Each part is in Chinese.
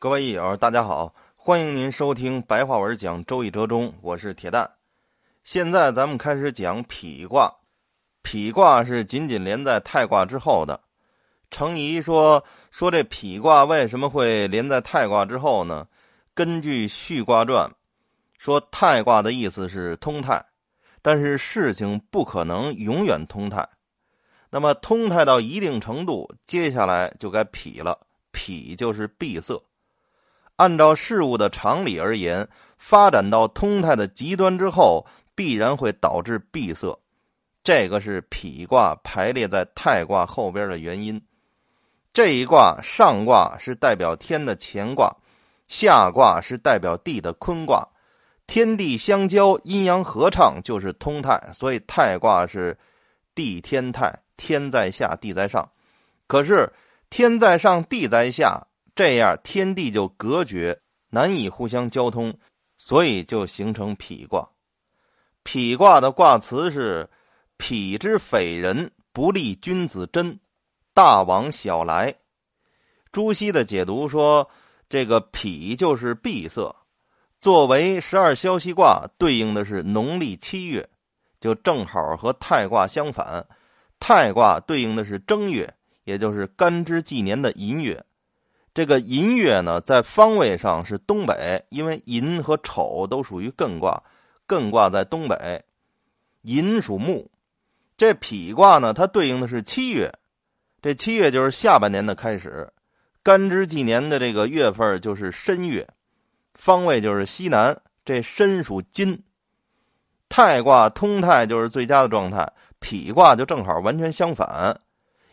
各位益友，大家好，欢迎您收听白话文讲《周易》折中，我是铁蛋。现在咱们开始讲否卦。否卦是紧紧连在太卦之后的。程颐说：“说这否卦为什么会连在太卦之后呢？根据《续卦传》，说太卦的意思是通泰，但是事情不可能永远通泰。那么通泰到一定程度，接下来就该否了。否就是闭塞。”按照事物的常理而言，发展到通泰的极端之后，必然会导致闭塞。这个是否卦排列在太卦后边的原因。这一卦上卦是代表天的乾卦，下卦是代表地的坤卦。天地相交，阴阳合畅，就是通泰。所以太卦是地天泰，天在下，地在上。可是天在上，地在下。这样天地就隔绝，难以互相交通，所以就形成否卦。否卦的卦辞是：“否之匪人，不利君子贞，大往小来。”朱熹的解读说，这个否就是闭塞。作为十二消息卦，对应的是农历七月，就正好和太卦相反。太卦对应的是正月，也就是干支纪年的寅月。这个寅月呢，在方位上是东北，因为寅和丑都属于艮卦，艮卦在东北。寅属木，这匹卦呢，它对应的是七月，这七月就是下半年的开始。干支纪年的这个月份就是申月，方位就是西南。这申属金，太卦通泰就是最佳的状态，匹卦就正好完全相反，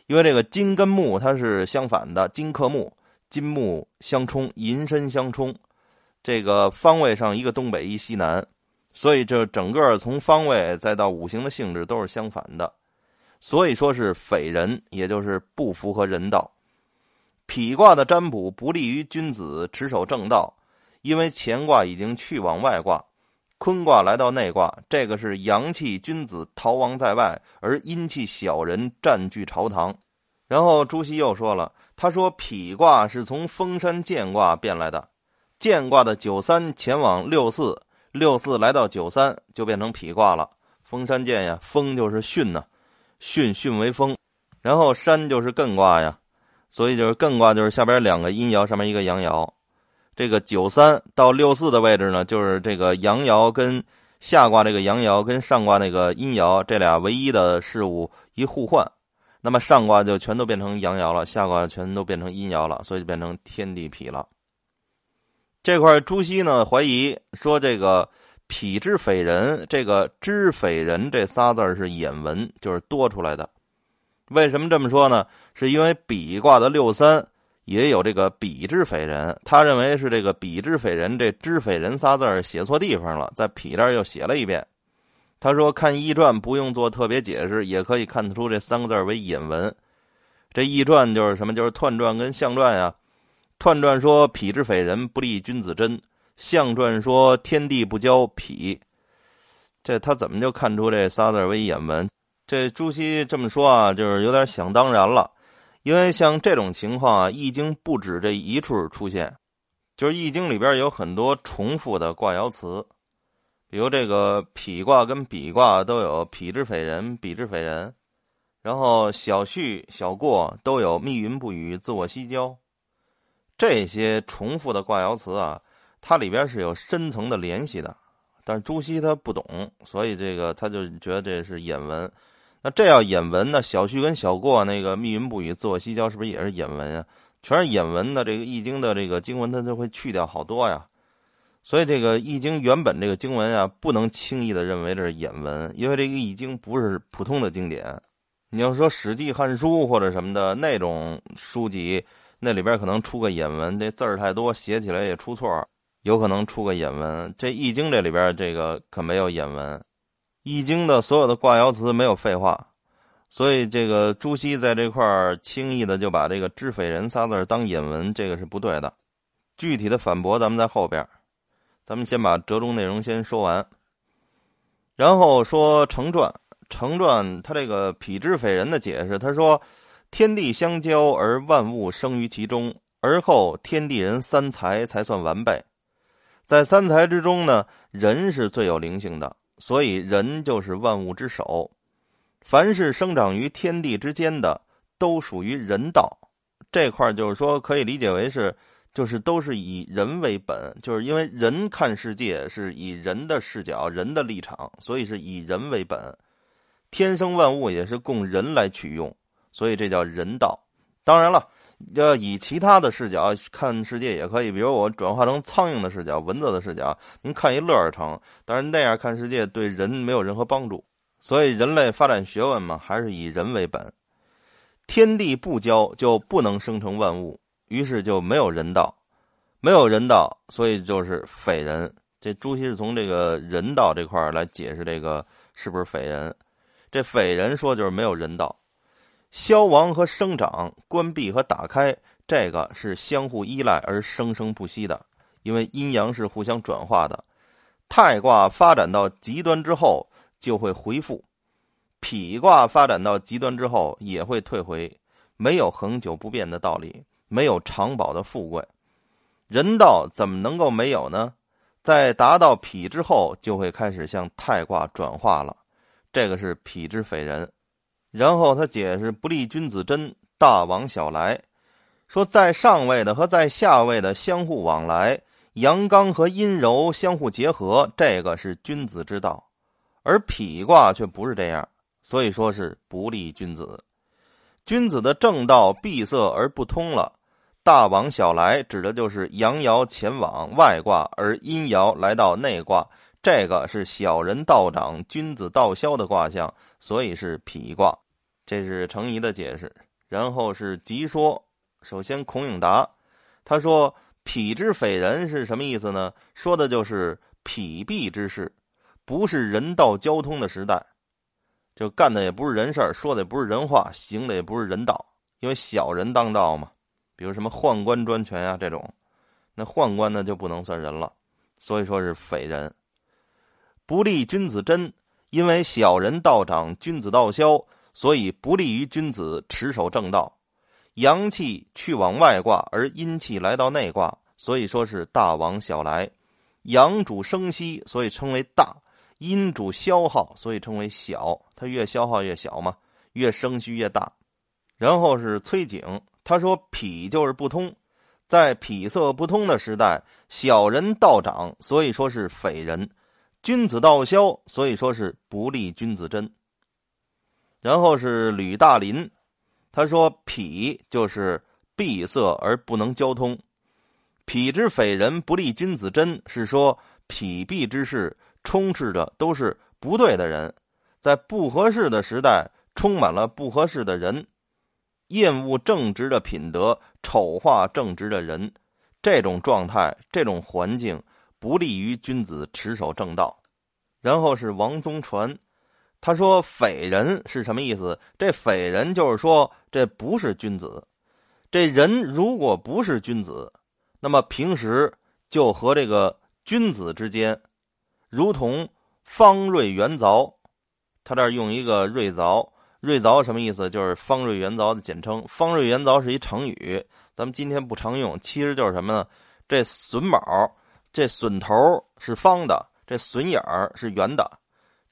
因为这个金跟木它是相反的，金克木。金木相冲，寅申相冲，这个方位上一个东北一西南，所以这整个从方位再到五行的性质都是相反的，所以说是匪人，也就是不符合人道。否卦的占卜不利于君子持守正道，因为乾卦已经去往外卦，坤卦来到内卦，这个是阳气君子逃亡在外，而阴气小人占据朝堂。然后朱熹又说了，他说否卦是从封山建卦变来的，建卦的九三前往六四，六四来到九三就变成否卦了。封山建呀，封就是巽呢，巽巽为风，然后山就是艮卦呀，所以就是艮卦就是下边两个阴爻，上面一个阳爻。这个九三到六四的位置呢，就是这个阳爻跟下卦这个阳爻跟上卦那个阴爻这俩唯一的事物一互换。那么上卦就全都变成阳爻了，下卦全都变成阴爻了，所以就变成天地痞了。这块朱熹呢怀疑说这个“痞之匪人”这个“之匪人”这仨字是引文，就是多出来的。为什么这么说呢？是因为比卦的六三也有这个“比之匪人”，他认为是这个“比之匪人”这“之匪人”仨字写错地方了，在“痞”这儿又写了一遍。他说：“看易传不用做特别解释，也可以看得出这三个字为引文。这易传就是什么？就是彖传跟象传呀。彖传说否之匪人，不利君子贞；象传说天地不交否。这他怎么就看出这仨字为引文？这朱熹这么说啊，就是有点想当然了。因为像这种情况啊，易经不止这一处出现，就是易经里边有很多重复的卦爻辞。”比如这个否卦跟比卦都有否之匪人，比之匪人，然后小序小过都有密云不雨，自我西郊。这些重复的卦爻辞啊，它里边是有深层的联系的。但是朱熹他不懂，所以这个他就觉得这是引文。那这要引文呢？小序跟小过那个密云不雨，自我西郊是不是也是引文啊？全是引文的这个易经的这个经文，它就会去掉好多呀。所以，这个《易经》原本这个经文啊，不能轻易的认为这是引文，因为这个《易经》不是普通的经典。你要说《史记》《汉书》或者什么的那种书籍，那里边可能出个引文，这字儿太多，写起来也出错，有可能出个引文。这《易经》这里边这个可没有引文，《易经》的所有的卦爻辞没有废话，所以这个朱熹在这块儿轻易的就把这个“知匪人”仨字当引文，这个是不对的。具体的反驳咱们在后边。咱们先把折中内容先说完，然后说成传。成传他这个“否之匪人”的解释，他说：“天地相交而万物生于其中，而后天地人三才才算完备。在三才之中呢，人是最有灵性的，所以人就是万物之首。凡是生长于天地之间的，都属于人道。这块就是说，可以理解为是，就是都是以人为本，就是因为人看世界是以人的视角、人的立场，所以是以人为本。天生万物也是供人来取用，所以这叫人道。当然了。要以其他的视角看世界也可以，比如我转化成苍蝇的视角、蚊子的视角，您看一乐儿成。但是那样看世界对人没有任何帮助，所以人类发展学问嘛，还是以人为本。天地不交就不能生成万物，于是就没有人道，没有人道，所以就是匪人。这朱熹是从这个人道这块来解释这个是不是匪人。这匪人说就是没有人道。消亡和生长，关闭和打开，这个是相互依赖而生生不息的，因为阴阳是互相转化的。太卦发展到极端之后就会回复，否卦发展到极端之后也会退回，没有恒久不变的道理，没有长保的富贵。人道怎么能够没有呢？在达到否之后，就会开始向太卦转化了，这个是否之匪人。然后他解释不利君子贞，大往小来，说在上位的和在下位的相互往来，阳刚和阴柔相互结合，这个是君子之道。而否卦却不是这样，所以说是不利君子。君子的正道闭塞而不通了，大往小来指的就是阳爻前往外卦，而阴爻来到内卦，这个是小人道长，君子道消的卦象，所以是否卦。这是程颐的解释，然后是集说。首先，孔颖达他说：“痞之匪人是什么意思呢？说的就是否蔽之事，不是人道交通的时代，就干的也不是人事儿，说的也不是人话，行的也不是人道，因为小人当道嘛。比如什么宦官专权呀这种，那宦官呢就不能算人了，所以说是匪人，不利君子贞，因为小人道长，君子道消。”所以不利于君子持守正道，阳气去往外卦，而阴气来到内卦，所以说是大往小来。阳主生息，所以称为大；阴主消耗，所以称为小。它越消耗越小嘛，越生虚越大。然后是崔景，他说脾就是不通，在脾色不通的时代，小人道长，所以说是匪人；君子道消，所以说是不利君子贞。然后是吕大林，他说：“痞就是闭塞而不能交通，痞之匪人不利君子贞，是说痞蔽之事充斥着都是不对的人，在不合适的时代充满了不合适的人，厌恶正直的品德，丑化正直的人，这种状态、这种环境不利于君子持守正道。”然后是王宗传。他说：“匪人是什么意思？这匪人就是说，这不是君子。这人如果不是君子，那么平时就和这个君子之间，如同方锐圆凿。他这儿用一个锐凿，锐凿什么意思？就是方锐圆凿的简称。方锐圆凿是一成语，咱们今天不常用。其实就是什么呢？这榫卯，这榫头是方的，这榫眼儿是圆的。”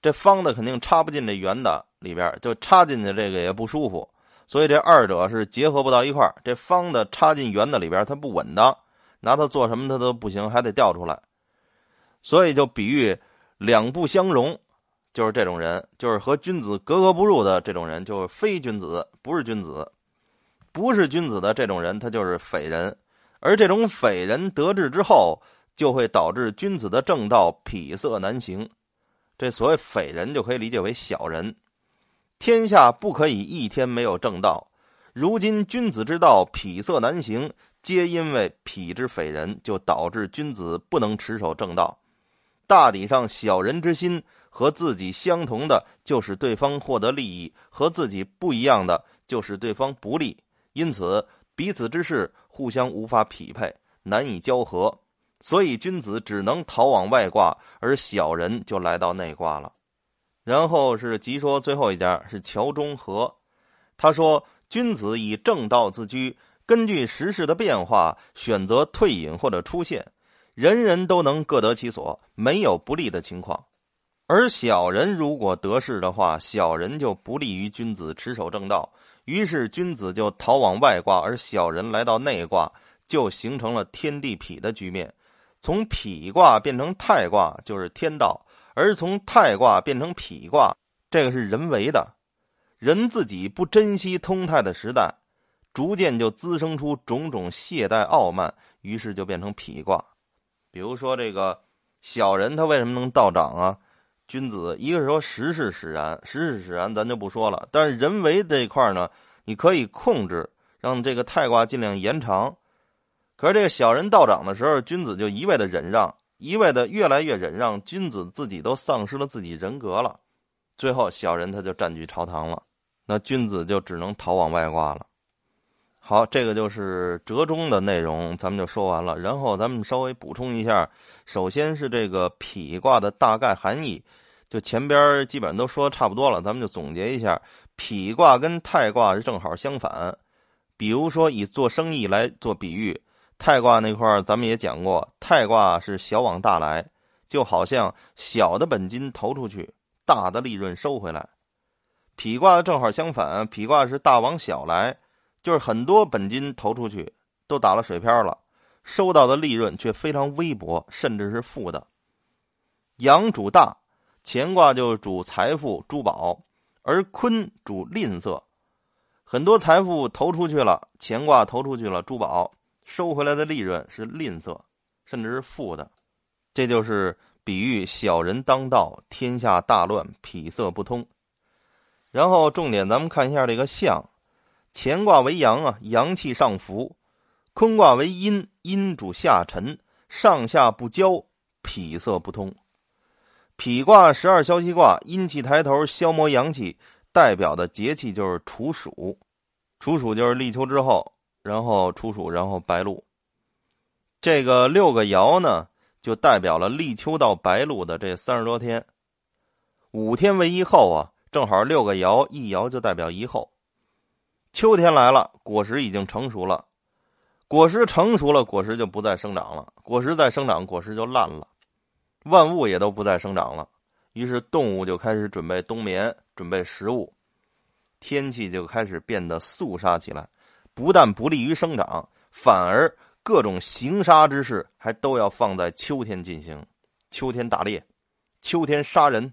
这方的肯定插不进这圆的里边，就插进去这个也不舒服，所以这二者是结合不到一块儿。这方的插进圆的里边，它不稳当，拿它做什么它都不行，还得掉出来。所以就比喻两不相容，就是这种人，就是和君子格格不入的这种人，就是非君子，不是君子，不是君子的这种人，他就是匪人。而这种匪人得志之后，就会导致君子的正道痞色难行。这所谓匪人，就可以理解为小人。天下不可以一天没有正道。如今君子之道痞色难行，皆因为痞之匪人，就导致君子不能持守正道。大抵上，小人之心和自己相同的，就使对方获得利益；和自己不一样的，就使对方不利。因此，彼此之事互相无法匹配，难以交合。所以君子只能逃往外卦，而小人就来到内卦了。然后是即说最后一家是乔中和，他说：君子以正道自居，根据时事的变化选择退隐或者出现，人人都能各得其所，没有不利的情况。而小人如果得势的话，小人就不利于君子持守正道，于是君子就逃往外卦，而小人来到内卦，就形成了天地痞的局面。从痞卦变成太卦就是天道，而从太卦变成痞卦，这个是人为的。人自己不珍惜通泰的时代，逐渐就滋生出种种懈怠傲慢，于是就变成痞卦。比如说这个小人，他为什么能道长啊？君子一个是说时势使然，时势使然咱就不说了。但是人为这一块呢，你可以控制，让这个太卦尽量延长。可是这个小人道长的时候，君子就一味的忍让，一味的越来越忍让，君子自己都丧失了自己人格了。最后小人他就占据朝堂了。那君子就只能逃往外挂了。好，这个就是折中的内容，咱们就说完了。然后咱们稍微补充一下，首先是这个痞卦的大概含义，就前边基本上都说差不多了，咱们就总结一下：痞卦跟太卦是正好相反。比如说以做生意来做比喻，太卦那块咱们也讲过，太卦是小往大来，就好像小的本金投出去，大的利润收回来。痞卦正好相反，痞卦是大往小来，就是很多本金投出去都打了水漂了，收到的利润却非常微薄，甚至是负的。阳主大，乾卦就主财富珠宝，而坤主吝啬，很多财富投出去了，乾卦投出去了珠宝，收回来的利润是吝啬，甚至是负的。这就是比喻小人当道，天下大乱，痞色不通。然后重点，咱们看一下这个象，乾卦为阳啊，阳气上浮；坤卦为阴，阴主下沉，上下不交，痞色不通。痞卦十二消息卦，阴气抬头，消磨阳气，代表的节气就是处暑。处暑就是立秋之后，然后处暑，然后白露。这个六个爻呢，就代表了立秋到白露的这三十多天，五天为一候啊。正好六个爻，一爻就代表一后。秋天来了，果实已经成熟了。果实成熟了，果实就不再生长了。果实再生长，果实就烂了。万物也都不再生长了。于是动物就开始准备冬眠，准备食物。天气就开始变得肃杀起来，不但不利于生长，反而各种行杀之事还都要放在秋天进行。秋天打猎，秋天杀人，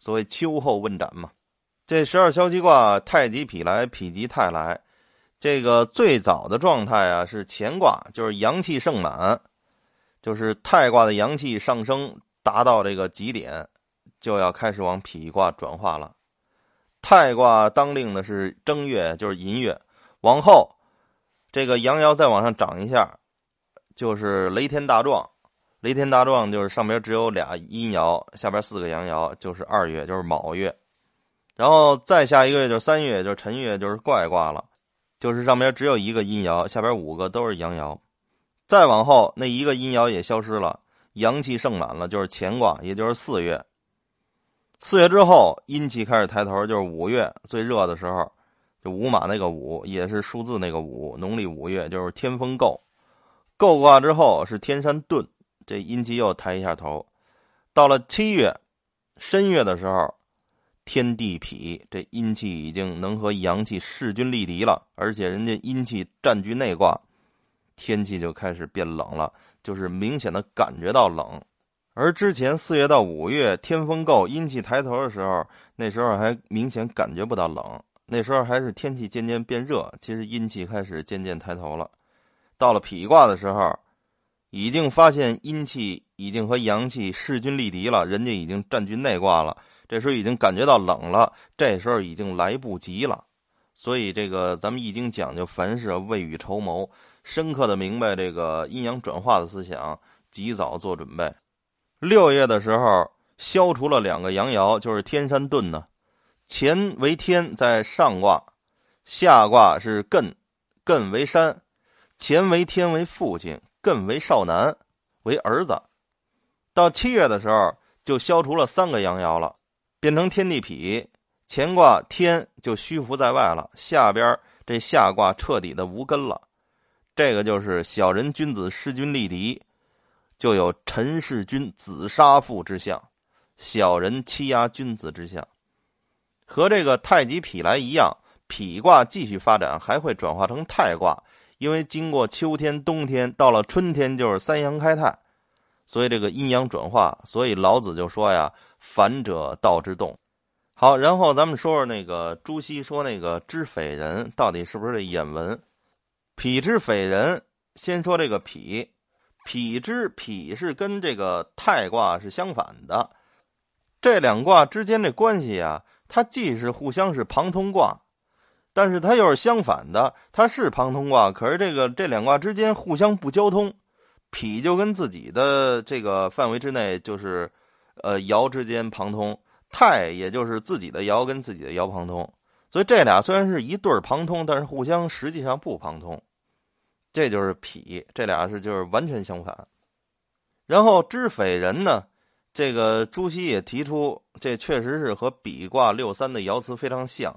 所谓秋后问斩嘛。这十二消息卦，太极否来，否极泰来。这个最早的状态啊，是乾卦，就是阳气盛满，就是太卦的阳气上升达到这个极点，就要开始往否卦转化了。太卦当令的是正月，就是寅月，往后这个阳爻再往上涨一下，就是雷天大壮。雷天大壮就是上边只有俩阴爻，下边四个阳爻，就是二月，就是卯月。然后再下一个月就是三月，就是辰月，就是怪卦了，就是上边只有一个阴爻，下边五个都是阳爻。再往后那一个阴爻也消失了，阳气盛满了，就是乾卦，也就是四月。四月之后阴气开始抬头，就是五月最热的时候，就五马那个五也是数字那个五，农历五月就是天风姤。姤卦之后是天山遁，这阴气又抬一下头。到了七月申月的时候。天地痞，这阴气已经能和阳气势均力敌了，而且人家阴气占据内卦，天气就开始变冷了，就是明显的感觉到冷。而之前四月到五月天风够，阴气抬头的时候，那时候还明显感觉不到冷，那时候还是天气渐渐变热，其实阴气开始渐渐抬头了。到了痞卦的时候，已经发现阴气已经和阳气势均力敌了，人家已经占据内卦了。这时候已经感觉到冷了，这时候已经来不及了，所以这个咱们易经讲究凡事未雨绸缪，深刻的明白这个阴阳转化的思想，及早做准备。六月的时候消除了两个阳爻，就是天山遁呢。乾为天在上卦，下卦是艮，艮为山，乾为天为父亲，艮为少男为儿子。到七月的时候就消除了三个阳爻了。变成天地痞，乾卦天就虚浮在外了，下边这下卦彻底的无根了。这个就是小人君子弑君力敌，就有陈弑君子杀父之象，小人欺压君子之象。和这个太极痞来一样，痞卦继续发展，还会转化成太卦，因为经过秋天、冬天，到了春天就是三阳开泰，所以这个阴阳转化。所以老子就说呀：“反者道之动。”好，然后咱们说说那个朱熹说那个知匪人到底是不是这眼文？匹之匪人，先说这个匹”，“匹之匹是跟这个太卦是相反的，这两卦之间这关系啊。它既是互相是旁通卦，但是它又是相反的。它是旁通卦，可是这个这两卦之间互相不交通。痞就跟自己的这个范围之内，就是呃爻之间旁通；太也就是自己的爻跟自己的爻旁通。所以这俩虽然是一对旁通，但是互相实际上不旁通。这就是痞，这俩是就是完全相反。然后知匪人呢？这个朱熹也提出，这确实是和比卦六三的爻辞非常像。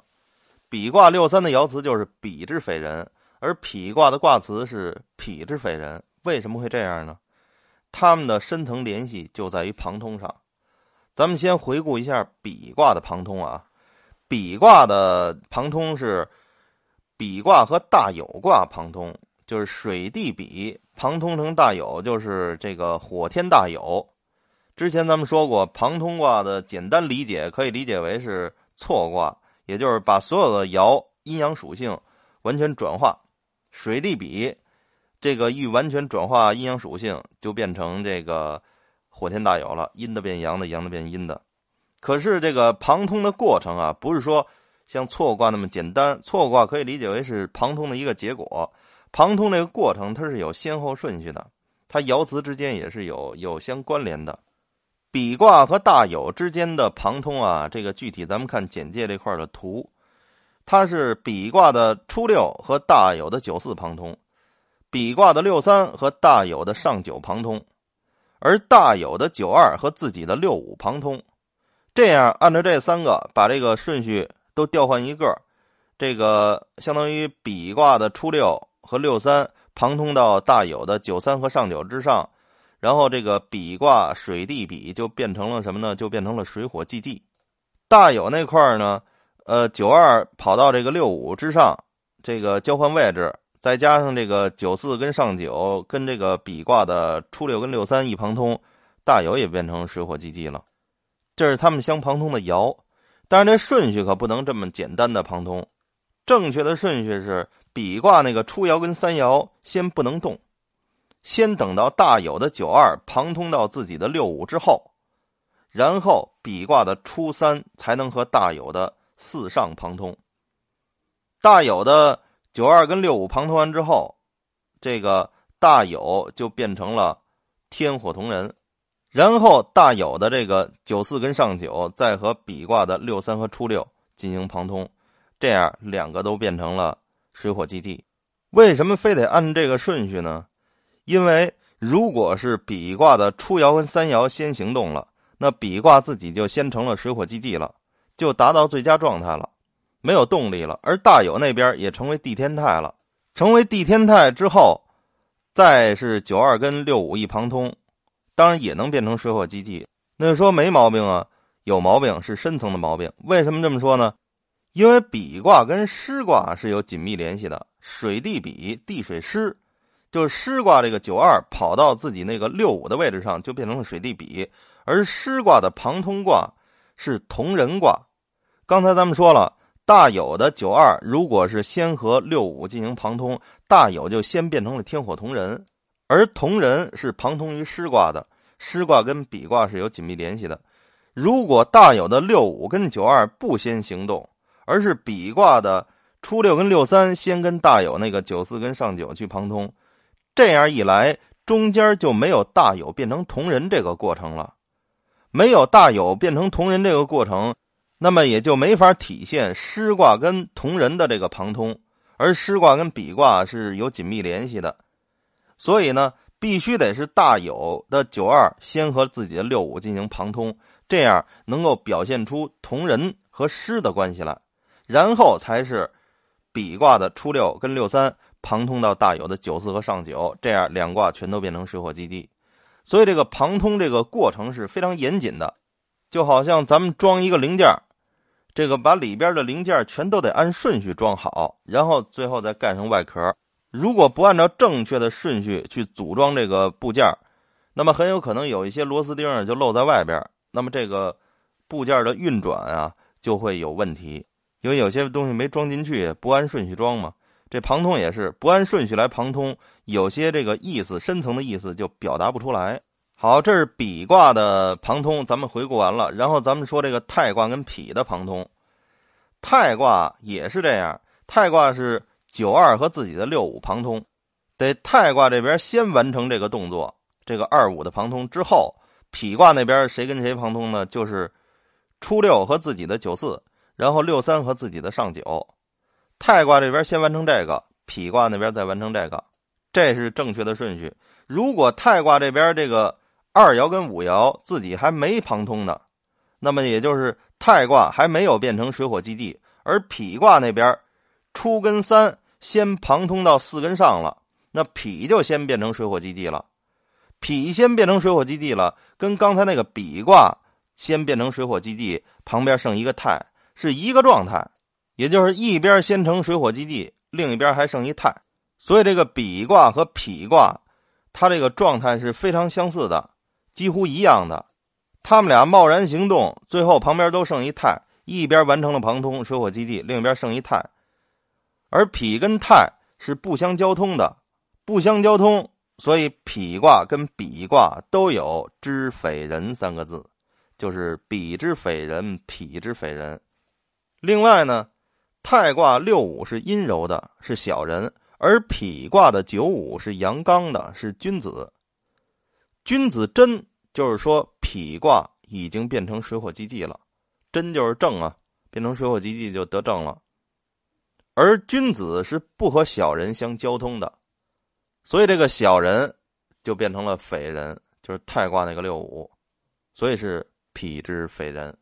比卦六三的爻辞就是“比之匪人”，而否卦的卦辞是“痞之匪人”。为什么会这样呢？他们的深层联系就在于旁通上。咱们先回顾一下比卦的旁通啊。比卦的旁通是比卦和大有卦旁通，就是水地比旁通成大有，就是这个火天大有。之前咱们说过，旁通卦的简单理解可以理解为是错卦，也就是把所有的爻阴阳属性完全转化。水地比，这个欲完全转化阴阳属性，就变成这个火天大有了，阴的变阳的，阳的变阴的。可是这个旁通的过程啊，不是说像错卦那么简单。错卦可以理解为是旁通的一个结果，旁通这个过程它是有先后顺序的，它爻辞之间也是有有相关联的。比卦和大有之间的旁通啊，这个具体咱们看简介这块的图，它是比卦的初六和大有的九四旁通，比卦的六三和大有的上九旁通，而大有的九二和自己的六五旁通。这样按照这三个把这个顺序都调换一个，这个相当于比卦的初六和六三旁通到大有的九三和上九之上。然后这个比卦水地比就变成了什么呢？就变成了水火既济。大有那块呢，呃，九二跑到这个六五之上，这个交换位置，再加上这个九四跟上九跟这个比卦的初六跟六三一旁通，大有也变成水火既济了。这是他们相旁通的爻，但是这顺序可不能这么简单的旁通。正确的顺序是比卦那个初爻跟三爻先不能动。先等到大有的九二旁通到自己的六五之后，然后比卦的初三才能和大有的四上旁通。大有的九二跟六五旁通完之后，这个大有就变成了天火同人，然后大有的这个九四跟上九再和比卦的六三和初六进行旁通，这样两个都变成了水火既济。为什么非得按这个顺序呢？因为如果是比卦的初爻跟三爻先行动了，那比卦自己就先成了水火既济了，就达到最佳状态了，没有动力了。而大有那边也成为地天泰了，成为地天泰之后，再是九二跟六五一旁通，当然也能变成水火既济。那就说没毛病啊？有毛病，是深层的毛病。为什么这么说呢？因为比卦跟师卦是有紧密联系的，水地比，地水师。就是师卦这个九二跑到自己那个六五的位置上，就变成了水地比，而师卦的旁通卦是同人卦。刚才咱们说了，大有的九二如果是先和六五进行旁通，大有就先变成了天火同人，而同人是旁通于师卦的。师卦跟比卦是有紧密联系的。如果大有的六五跟九二不先行动，而是比卦的初六跟六三先跟大有那个九四跟上九去旁通。这样一来，中间就没有大有变成同人这个过程了，没有大有变成同人这个过程，那么也就没法体现师卦跟同人的这个旁通，而师卦跟比卦是有紧密联系的，所以呢，必须得是大有的九二先和自己的六五进行旁通，这样能够表现出同人和师的关系来，然后才是比卦的初六跟六三。旁通到大有的九四和上九，这样两卦全都变成水火既济。所以这个旁通这个过程是非常严谨的，就好像咱们装一个零件这个把里边的零件全都得按顺序装好，然后最后再盖上外壳。如果不按照正确的顺序去组装这个部件那么很有可能有一些螺丝钉就露在外边，那么这个部件的运转啊就会有问题，因为有些东西没装进去，不按顺序装嘛。这旁通也是不按顺序来旁通，有些这个意思深层的意思就表达不出来。好，这是比卦的旁通，咱们回顾完了，然后咱们说这个太卦跟匹的旁通。太卦也是这样，太卦是九二和自己的六五旁通，得太卦这边先完成这个动作，这个二五的旁通之后，匹卦那边谁跟谁旁通呢？就是初六和自己的九四，然后六三和自己的上九。太卦这边先完成这个，匹卦那边再完成这个，这是正确的顺序。如果太卦这边这个二爻跟五爻自己还没旁通呢，那么也就是太卦还没有变成水火既济，而否卦那边初跟三先旁通到四跟上了，那否就先变成水火既济了。否先变成水火既济了，跟刚才那个比卦先变成水火既济，旁边剩一个太，是一个状态。也就是一边先成水火既济，另一边还剩一太，所以这个比卦和否卦，它这个状态是非常相似的，几乎一样的。他们俩贸然行动，最后旁边都剩一太，一边完成了旁通水火既济，另一边剩一太。而脾跟太是不相交通的，不相交通，所以脾卦跟比卦都有知匪人三个字，就是比之匪人，否之匪人。另外呢。太卦六五是阴柔的，是小人；而脾卦的九五是阳刚的，是君子。君子真就是说，否卦已经变成水火既济了，真就是正啊，变成水火既济就得正了。而君子是不和小人相交通的，所以这个小人就变成了匪人，就是太卦那个六五，所以是否之匪人。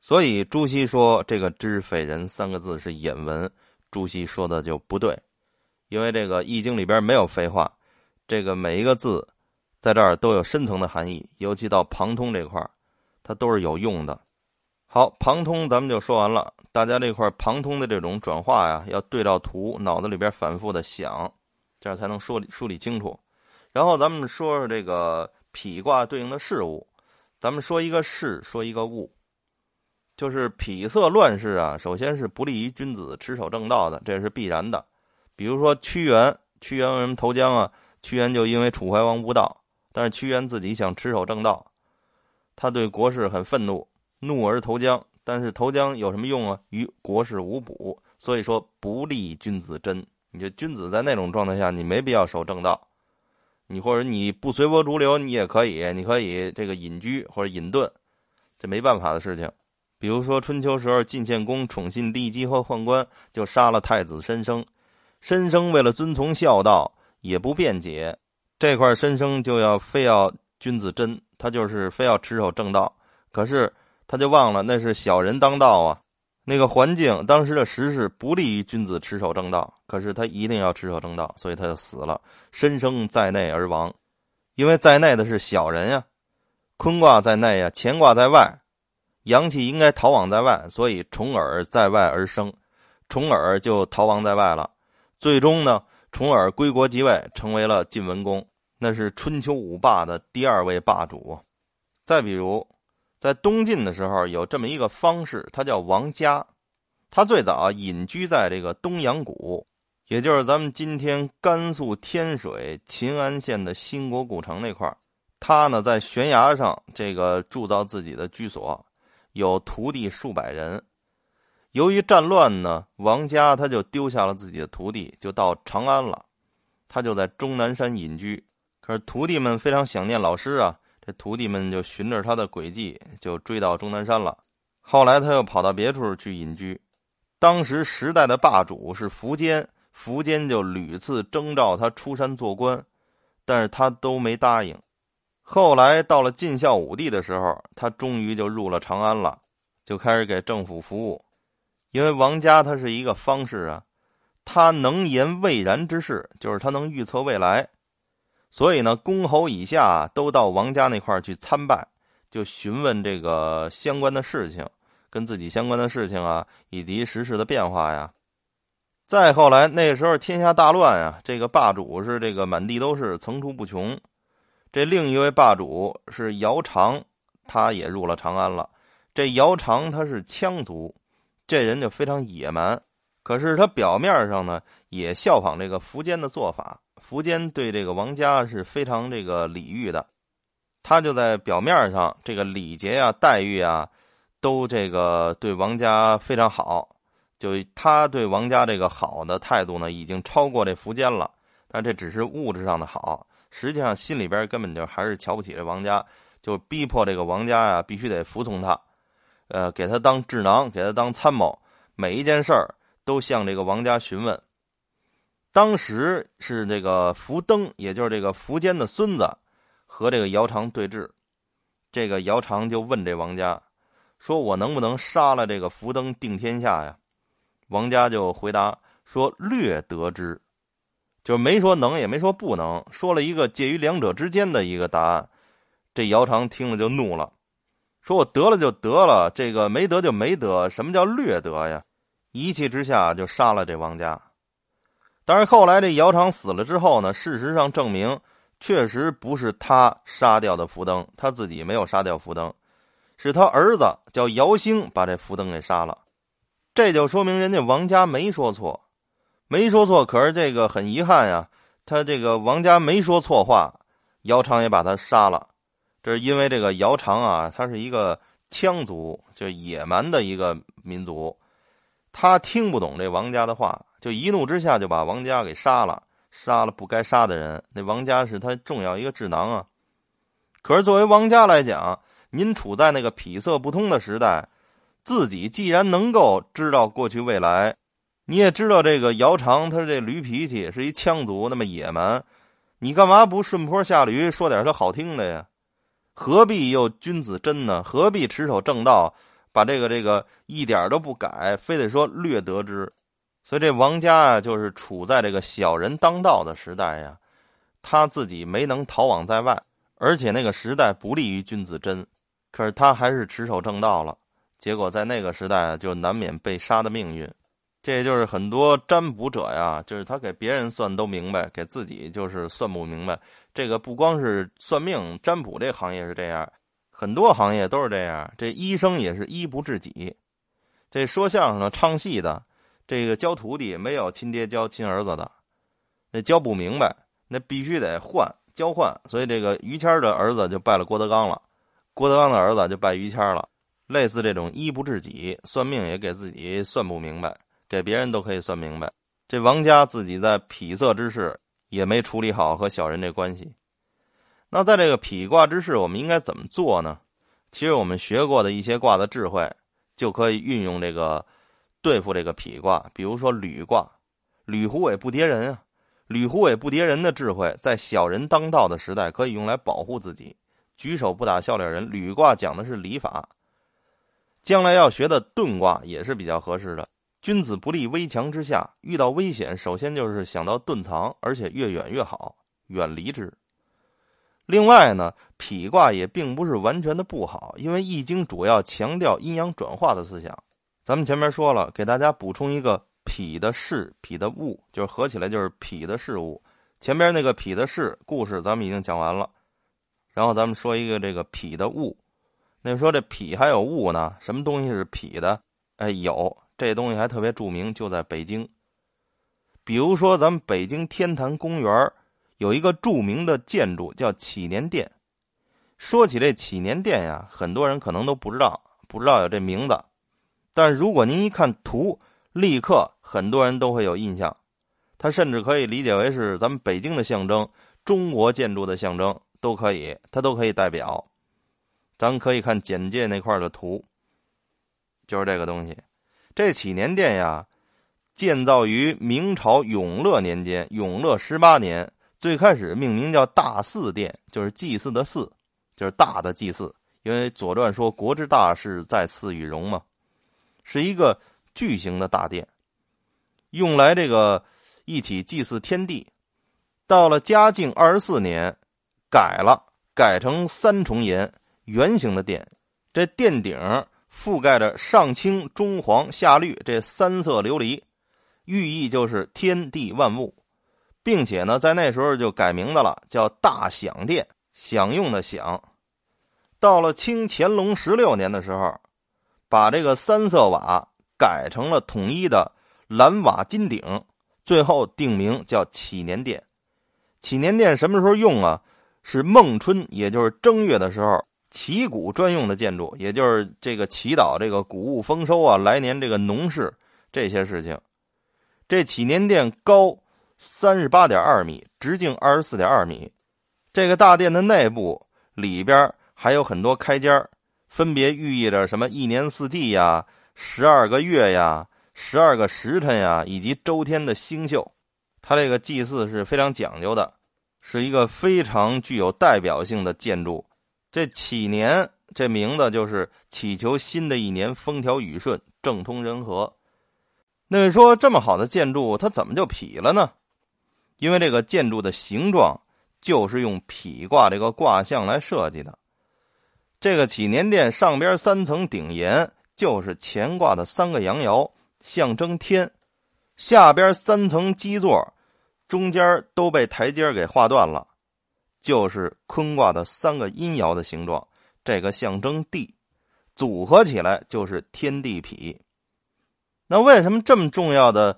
所以朱熹说这个“知匪人”三个字是引文，朱熹说的就不对，因为这个《易经》里边没有废话，这个每一个字在这儿都有深层的含义，尤其到旁通这块儿，它都是有用的。好，旁通咱们就说完了，大家这块旁通的这种转化呀，要对照图，脑子里边反复的想，这样才能说理梳理清楚。然后咱们说说这个否卦对应的事物，咱们说一个事，说一个物。就是痞色乱世啊，首先是不利于君子持守正道的，这是必然的。比如说屈原，屈原为什么投江啊？屈原就因为楚怀王无道，但是屈原自己想持守正道，他对国事很愤怒，怒而投江。但是投江有什么用啊？与国事无补，所以说不利君子真。你这君子在那种状态下，你没必要守正道，你或者你不随波逐流，你也可以，你可以这个隐居或者隐遁，这没办法的事情。比如说春秋时候，晋献公宠信骊姬和宦官，就杀了太子申生。申生为了遵从孝道，也不辩解，这块申生就要非要君子真，他就是非要持守正道。可是他就忘了那是小人当道啊，那个环境当时的时势不利于君子持守正道。可是他一定要持守正道，所以他就死了。申生在内而亡，因为在内的是小人呀，坤卦在内呀，乾卦在外。阳气应该逃往在外，所以重耳在外而生，重耳就逃亡在外了。最终呢，重耳归国即位，成为了晋文公，那是春秋五霸的第二位霸主。再比如，在东晋的时候，有这么一个方士，他叫王嘉，他最早隐居在这个东阳谷，也就是咱们今天甘肃天水秦安县的新国古城那块。他呢，在悬崖上这个铸造自己的居所。有徒弟数百人，由于战乱呢，王家他就丢下了自己的徒弟，就到长安了。他就在终南山隐居。可是徒弟们非常想念老师啊，这徒弟们就循着他的轨迹，就追到终南山了。后来他又跑到别处去隐居。当时时代的霸主是苻坚，苻坚就屡次征召他出山做官，但是他都没答应。后来到了晋孝武帝的时候，他终于就入了长安了，就开始给政府服务。因为王家他是一个方士啊，他能言未然之事，就是他能预测未来。所以呢，公侯以下都到王家那块去参拜，就询问这个相关的事情，跟自己相关的事情啊，以及时事的变化呀。再后来，那时候天下大乱啊，这个霸主是这个满地都是，层出不穷。这另一位霸主是姚长，他也入了长安了。这姚长他是羌族，这人就非常野蛮，可是他表面上呢也效仿这个苻坚的做法。苻坚对这个王家是非常这个礼遇的，他就在表面上这个礼节啊、待遇啊，都这个对王家非常好。就他对王家这个好的态度呢，已经超过这苻坚了。但这只是物质上的好，实际上心里边根本就还是瞧不起这王家，就逼迫这个王家呀必须得服从他，呃，给他当智囊，给他当参谋，每一件事儿都向这个王家询问。当时是这个福登，也就是这个苻坚的孙子，和这个姚长对峙。这个姚长就问这王家，说我能不能杀了这个福登定天下呀？王家就回答说略得之，就没说能，也没说不能，说了一个介于两者之间的一个答案。这姚长听了就怒了，说我得了就得了，这个没得就没得，什么叫略得呀？一气之下就杀了这王家。但是后来这姚长死了之后呢，事实上证明确实不是他杀掉的福登，他自己没有杀掉福登，是他儿子叫姚兴把这福登给杀了。这就说明人家王家没说错，没说错。可是这个很遗憾呀，他这个王家没说错话，姚长也把他杀了。这是因为这个姚长啊，他是一个羌族，就野蛮的一个民族，他听不懂这王家的话。就一怒之下就把王家给杀了，杀了不该杀的人。那王家是他重要一个智囊啊。可是作为王家来讲，您处在那个痞色不通的时代，自己既然能够知道过去未来，你也知道这个姚长他这驴脾气是一羌族那么野蛮，你干嘛不顺坡下驴说点他好听的呀？何必又君子真呢？何必持守正道，把这个这个一点都不改，非得说略得之？所以这王家啊，就是处在这个小人当道的时代呀，他自己没能逃往在外，而且那个时代不利于君子真，可是他还是持守正道了，结果在那个时代啊，就难免被杀的命运。这就是很多占卜者呀，就是他给别人算都明白，给自己就是算不明白。这个不光是算命占卜这行业是这样，很多行业都是这样。这医生也是医不治己，这说相声的、唱戏的。这个教徒弟没有亲爹教亲儿子的，那教不明白，那必须得换交换。所以这个于谦的儿子就拜了郭德纲了，郭德纲的儿子就拜于谦了。类似这种医不治己，算命也给自己算不明白，给别人都可以算明白。这王家自己在痞色之事也没处理好和小人这关系。那在这个痞卦之事，我们应该怎么做呢？其实我们学过的一些卦的智慧，就可以运用这个。对付这个痞卦，比如说履卦，履虎尾不跌人啊，履虎尾不跌人的智慧，在小人当道的时代可以用来保护自己。举手不打笑脸人，履卦讲的是礼法。将来要学的遁卦也是比较合适的。君子不立危墙之下，遇到危险，首先就是想到遁藏，而且越远越好，远离之。另外呢，痞卦也并不是完全的不好，因为易经主要强调阴阳转化的思想。咱们前面说了，给大家补充一个“痞”的事，“痞”的物，就是合起来就是“痞”的事物。前边那个“痞”的事故事，咱们已经讲完了。然后咱们说一个这个“痞”的物。那说这“痞”还有物呢？什么东西是痞的？哎，有这东西还特别著名，就在北京。比如说，咱们北京天坛公园有一个著名的建筑叫祈年殿。说起这祈年殿呀，很多人可能都不知道，不知道有这名字。但如果您一看图，立刻很多人都会有印象，它甚至可以理解为是咱们北京的象征，中国建筑的象征都可以，它都可以代表。咱可以看简介那块的图，就是这个东西。这祈年殿呀，建造于明朝永乐年间，永乐十八年，最开始命名叫大祀殿，就是祭祀的祀，就是大的祭祀。因为《左传》说“国之大事，在祀与戎”嘛。是一个巨型的大殿，用来这个一起祭祀天地。到了嘉靖二十四年，改了，改成三重檐圆形的殿，这殿顶覆盖着上青、中黄、下绿这三色琉璃，寓意就是天地万物，并且呢，在那时候就改名字了，叫大享殿，享用的享。到了清乾隆十六年的时候，把这个三色瓦改成了统一的蓝瓦金顶，最后定名叫祈年殿。祈年殿什么时候用啊？是孟春，也就是正月的时候，祈谷专用的建筑，也就是这个祈祷这个谷物丰收啊，来年这个农事这些事情。这祈年殿高三十八点二米，直径二十四点二米。这个大殿的内部里边还有很多开间分别寓意着什么一年四季呀、十二个月呀、十二个时辰呀，以及周天的星宿。它这个祭祀是非常讲究的，是一个非常具有代表性的建筑。这祈年这名字就是祈求新的一年风调雨顺、政通人和。那说这么好的建筑，它怎么就劈了呢？因为这个建筑的形状就是用匹挂这个卦象来设计的。这个祈年殿上边三层顶檐就是乾卦的三个阳爻，象征天。下边三层基座，中间都被台阶给划断了，就是坤卦的三个阴爻的形状。这个象征地，组合起来就是天地痞。那为什么这么重要的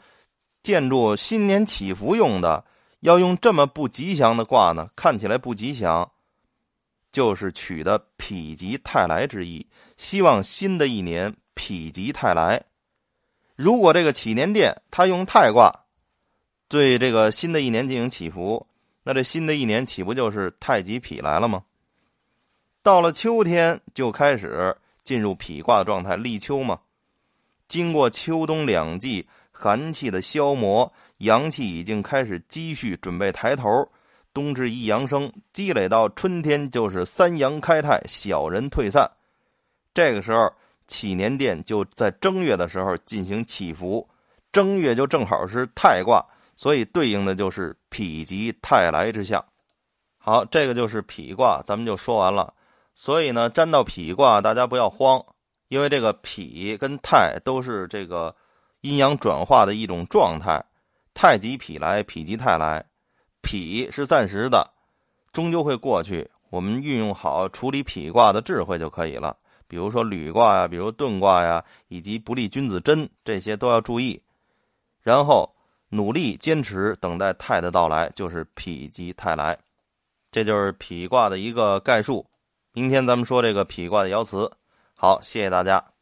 建筑，新年祈福用的，要用这么不吉祥的卦呢？看起来不吉祥，就是取的否极泰来之意，希望新的一年否极泰来。如果这个祈年殿它用太卦，对这个新的一年进行祈福，那这新的一年岂不就是太极否来了吗？到了秋天就开始进入否卦的状态，立秋嘛。经过秋冬两季寒气的消磨，阳气已经开始积蓄，准备抬头。冬至一阳生，积累到春天就是三阳开泰，小人退散。这个时候。祈年殿就在正月的时候进行祈福，正月就正好是太卦，所以对应的就是否极泰来之象。好，这个就是否卦，咱们就说完了。所以呢，占到否卦，大家不要慌，因为这个否跟泰都是这个阴阳转化的一种状态，太极否来，否极泰来。否是暂时的，终究会过去。我们运用好处理否卦的智慧就可以了。比如说履卦呀，比如遁卦呀，以及不利君子贞这些都要注意，然后努力坚持等待泰的到来，就是否极泰来。这就是否卦的一个概述。明天咱们说这个否卦的爻辞。好，谢谢大家。